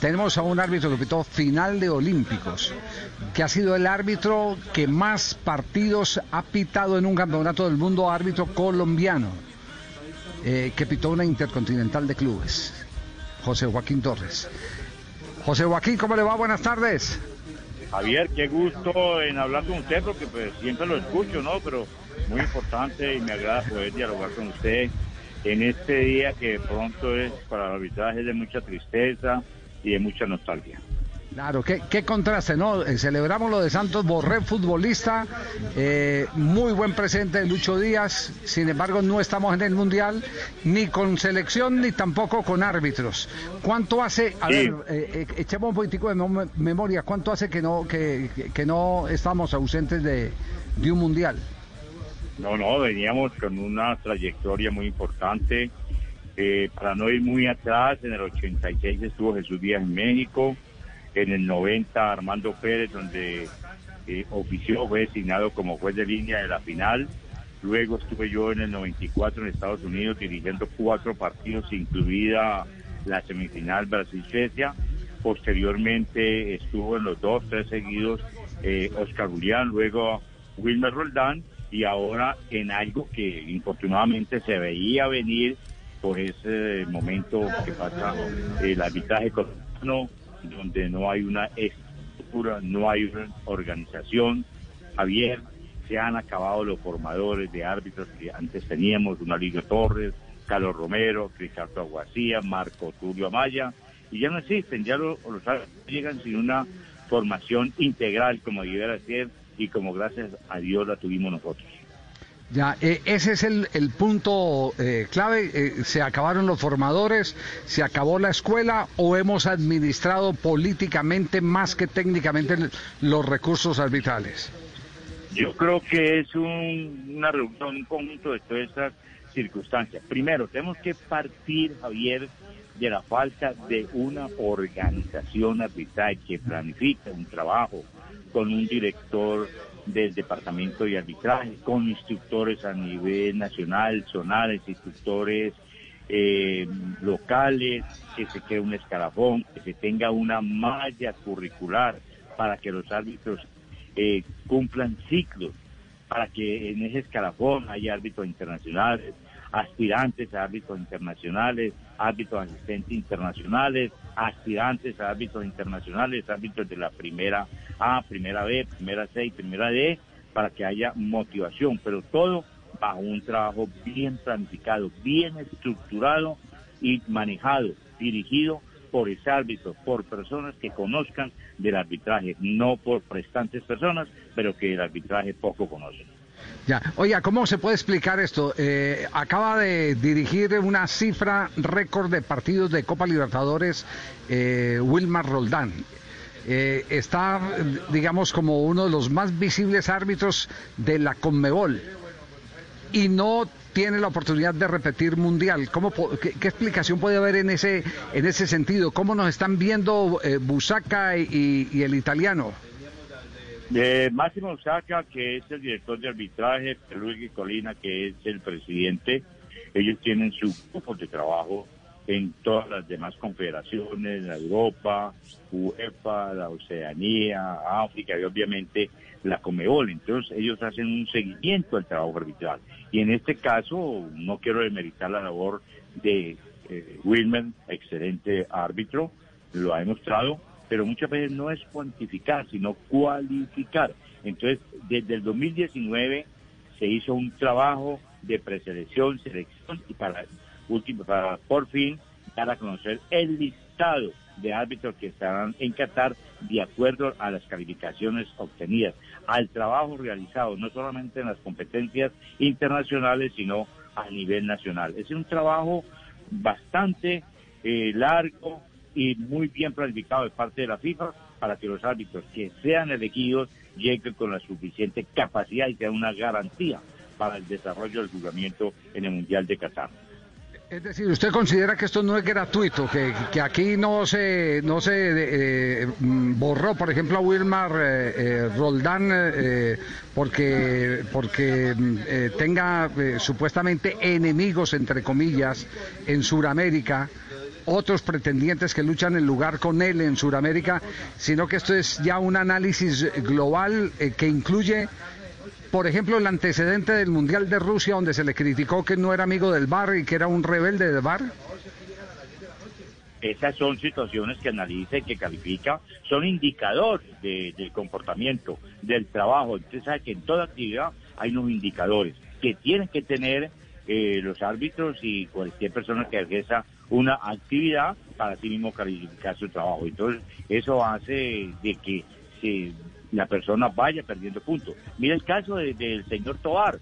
Tenemos a un árbitro que pitó final de Olímpicos, que ha sido el árbitro que más partidos ha pitado en un campeonato del mundo, árbitro colombiano, eh, que pitó una intercontinental de clubes, José Joaquín Torres. José Joaquín, ¿cómo le va? Buenas tardes. Javier, qué gusto en hablar con usted, porque pues, siempre lo escucho, ¿no? Pero muy importante y me agrada poder dialogar con usted en este día que pronto es para el arbitraje de mucha tristeza y de mucha nostalgia. Claro, qué, qué contraste, ¿no? Eh, celebramos lo de Santos Borré, futbolista, eh, muy buen presente de Lucho Díaz, sin embargo no estamos en el Mundial, ni con selección, ni tampoco con árbitros. ¿Cuánto hace, a ver, eh, echemos un poquitico de memoria, ¿cuánto hace que no, que, que no estamos ausentes de, de un Mundial? No, no, veníamos con una trayectoria muy importante. Eh, para no ir muy atrás, en el 86 estuvo Jesús Díaz en México, en el 90 Armando Pérez, donde eh, ofició, fue designado como juez de línea de la final. Luego estuve yo en el 94 en Estados Unidos dirigiendo cuatro partidos, incluida la semifinal Brasil-Suecia. Posteriormente estuvo en los dos, tres seguidos eh, Oscar Julián, luego Wilmer Roldán y ahora en algo que infortunadamente se veía venir por ese momento que pasa el arbitraje colombiano, donde no hay una estructura, no hay una organización. Javier, se han acabado los formadores de árbitros que antes teníamos, Liga Torres, Carlos Romero, Cristiano Aguacía, Marco Tulio Amaya, y ya no existen, ya los, los llegan sin una formación integral como debiera ser y como gracias a Dios la tuvimos nosotros. Ya, eh, ese es el, el punto eh, clave. Eh, ¿Se acabaron los formadores? ¿Se acabó la escuela? ¿O hemos administrado políticamente más que técnicamente los recursos arbitrales? Yo creo que es un, una reunión, un conjunto de todas estas circunstancias. Primero, tenemos que partir, Javier, de la falta de una organización arbitral que planifique un trabajo con un director del departamento de arbitraje, con instructores a nivel nacional, zonales, instructores eh, locales, que se quede un escalafón, que se tenga una malla curricular para que los árbitros eh, cumplan ciclos, para que en ese escalafón haya árbitros internacionales, aspirantes a árbitros internacionales, árbitros asistentes internacionales, aspirantes a árbitros internacionales, árbitros de la primera A, primera B, primera C y primera D, para que haya motivación, pero todo bajo un trabajo bien planificado, bien estructurado y manejado, dirigido por ese árbitro, por personas que conozcan del arbitraje, no por prestantes personas, pero que el arbitraje poco conocen. Ya, oiga, ¿cómo se puede explicar esto? Eh, acaba de dirigir una cifra récord de partidos de Copa Libertadores eh, Wilmar Roldán. Eh, está, digamos, como uno de los más visibles árbitros de la Conmebol y no tiene la oportunidad de repetir mundial. ¿Cómo, qué, explicación puede haber en ese, en ese sentido? ¿Cómo nos están viendo Busaca y el italiano? De Máximo Saca, que es el director de arbitraje, Luis Colina, que es el presidente, ellos tienen su grupo de trabajo en todas las demás confederaciones, la Europa, UEFA, la Oceanía, África y obviamente la Comebol. Entonces ellos hacen un seguimiento al trabajo arbitral. Y en este caso, no quiero demeritar la labor de eh, Wilmer, excelente árbitro, lo ha demostrado, pero muchas veces no es cuantificar, sino cualificar. Entonces, desde el 2019 se hizo un trabajo de preselección, selección y para último, para por fin dar a conocer el listado de árbitros que estarán en Qatar de acuerdo a las calificaciones obtenidas, al trabajo realizado, no solamente en las competencias internacionales, sino a nivel nacional. Es un trabajo bastante eh, largo, y muy bien planificado de parte de la FIFA para que los árbitros que sean elegidos lleguen con la suficiente capacidad y sea una garantía para el desarrollo del juzgamiento en el Mundial de Qatar. Es decir, ¿usted considera que esto no es gratuito, que, que aquí no se no se eh, mm, borró, por ejemplo, a Wilmar eh, eh, Roldán porque porque mm, tenga supuestamente enemigos entre comillas en Sudamérica otros pretendientes que luchan en lugar con él en Sudamérica, sino que esto es ya un análisis global eh, que incluye, por ejemplo, el antecedente del Mundial de Rusia, donde se le criticó que no era amigo del bar y que era un rebelde del bar. Esas son situaciones que analiza y que califica, son indicadores del comportamiento, del trabajo. Usted sabe que en toda actividad hay unos indicadores que tienen que tener eh, los árbitros y cualquier persona que ejerza una actividad para sí mismo calificar su trabajo. Entonces, eso hace de que la persona vaya perdiendo puntos. Mira el caso del señor Tobar,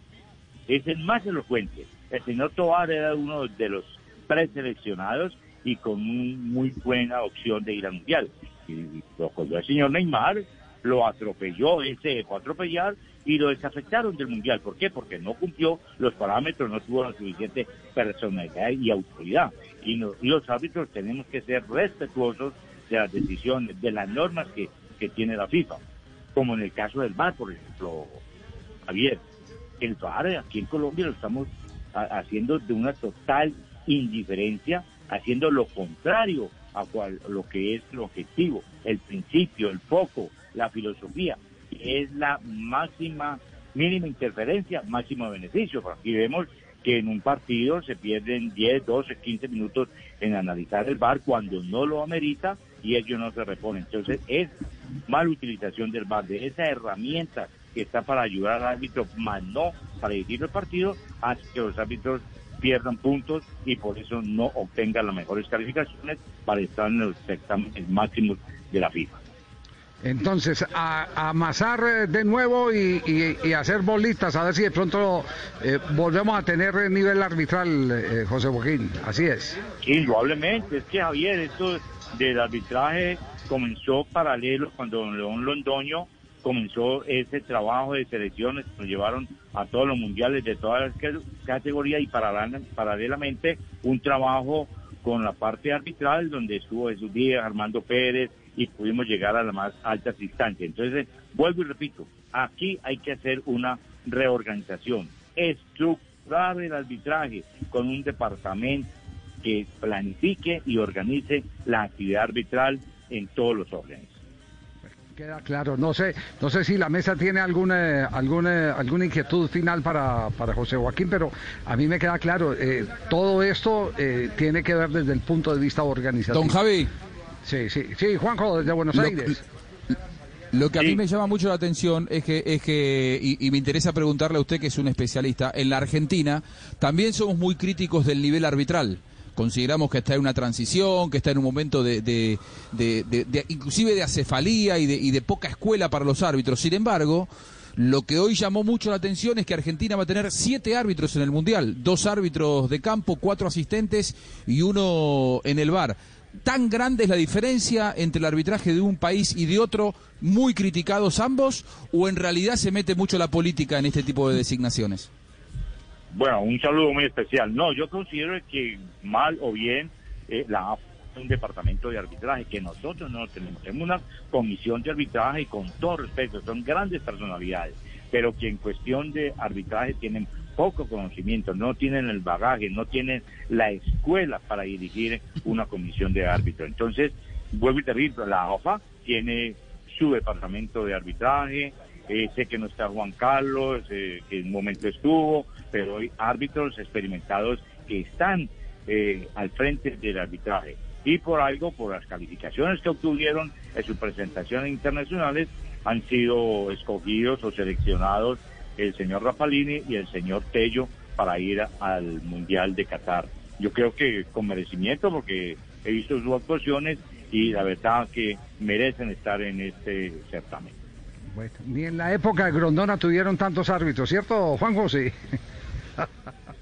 es el más elocuente. El señor Tobar era uno de los preseleccionados y con muy buena opción de ir al Mundial. Y lo cogió el señor Neymar, lo atropelló, él se dejó atropellar y lo desafectaron del Mundial. ¿Por qué? Porque no cumplió los parámetros, no tuvo la suficiente personalidad y autoridad. Y, los árbitros tenemos que ser respetuosos de las decisiones, de las normas que, que tiene la FIFA. Como en el caso del VAR, por ejemplo, Javier. El VAR aquí en Colombia lo estamos haciendo de una total indiferencia haciendo lo contrario a cual, lo que es el objetivo, el principio, el foco, la filosofía, es la máxima, mínima interferencia, máximo beneficio. Aquí vemos que en un partido se pierden 10, 12, 15 minutos en analizar el VAR cuando no lo amerita y ellos no se reponen. Entonces es mala utilización del VAR, de esa herramienta que está para ayudar al árbitro, más no para dirigir el partido, hace que los árbitros pierdan puntos y por eso no obtengan las mejores calificaciones para estar en los certámenes máximos de la FIFA. Entonces, a, amasar eh, de nuevo y, hacer bolitas, a ver si de pronto eh, volvemos a tener nivel arbitral, eh, José Joaquín. Así es. Indudablemente, es que Javier, esto del arbitraje comenzó paralelo cuando León Londoño comenzó ese trabajo de selecciones, nos llevaron a todos los mundiales de todas las categorías y paralelamente un trabajo con la parte arbitral donde estuvo Jesús Díaz, Armando Pérez y pudimos llegar a las más altas instancias. Entonces, vuelvo y repito, aquí hay que hacer una reorganización, estructurar el arbitraje con un departamento que planifique y organice la actividad arbitral en todos los órdenes. Queda claro. No sé, no sé si la mesa tiene alguna, alguna, alguna inquietud final para, para José Joaquín, pero a mí me queda claro, eh, todo esto eh, tiene que ver desde el punto de vista organizativo. Don Javi. Sí, sí, sí, Juanjo, desde Buenos Aires. Lo que a mí me llama mucho la atención es que, es que y, y, me interesa preguntarle a usted que es un especialista, en la Argentina también somos muy críticos del nivel arbitral consideramos que está en una transición, que está en un momento de, de, inclusive de acefalía y, y de, poca escuela para los árbitros. Sin embargo, lo que hoy llamó mucho la atención es que Argentina va a tener siete árbitros en el Mundial, dos árbitros de campo, cuatro asistentes y uno en el bar. ¿Tan grande es la diferencia entre el arbitraje de un país y de otro, muy criticados ambos, o en realidad se mete mucho la política en este tipo de designaciones? Bueno, un saludo muy especial. No, yo considero que mal o bien eh, la un departamento de arbitraje que nosotros no tenemos. Tenemos una comisión de arbitraje y con todo respeto, son grandes personalidades, pero que en cuestión de arbitraje tienen poco conocimiento, no tienen el bagaje, no tienen la escuela para dirigir una comisión de árbitro. Entonces, vuelvo y te digo, la OFA tiene su departamento de arbitraje, eh, sé que no está Juan Carlos, eh, que en un momento estuvo, pero hay árbitros experimentados que están eh, al frente del arbitraje. Y por algo, por las calificaciones que obtuvieron en sus presentaciones internacionales, han sido escogidos o seleccionados el señor Rafalini y el señor Tello para ir al Mundial de Qatar. Yo creo que con merecimiento, porque he visto sus actuaciones y la verdad que merecen estar en este certamen ni en la época de Grondona tuvieron tantos árbitros, ¿cierto, Juan José?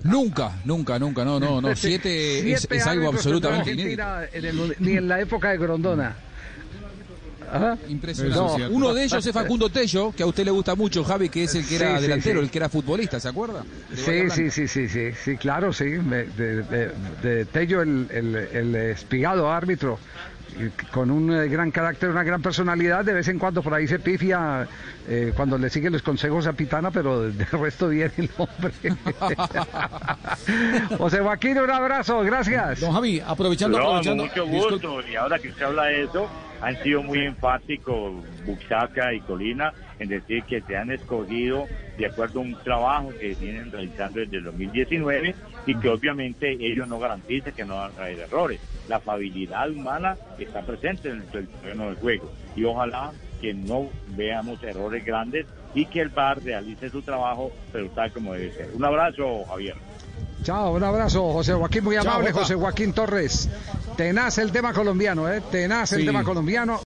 Nunca, nunca, nunca, no, no, no. Siete, es, algo absolutamente inédito. ni en la época de Grondona. Impresionante. Uno de ellos es Facundo Tello, que a usted le gusta mucho, Javi, que es el que era delantero, el que era futbolista, ¿se acuerda? Sí, sí, sí, sí, sí, sí, claro, sí. De, Tello, el, el, el espigado árbitro con un eh, gran carácter, una gran personalidad, de vez en cuando por ahí se pifia eh, cuando le sigue los consejos a Pitana, pero de resto bien el hombre. José Joaquín, un abrazo, gracias. Don Javi, aprovechando, aprovechando. Mucho gusto, y ahora que usted habla de eso, han sido muy enfáticos Buxaca y Colina en decir que se han escogido de acuerdo a un trabajo que vienen realizando desde el 2019 y que obviamente ellos no garantizan que no van a traer errores. La afabilidad humana está presente en el terreno del juego y ojalá que no veamos errores grandes y que el VAR realice su trabajo, pero tal como debe ser. Un abrazo, Javier. Chao, un abrazo, José Joaquín, muy amable, José Joaquín Torres. Tenaz el tema colombiano, ¿eh? Tenaz el tema colombiano.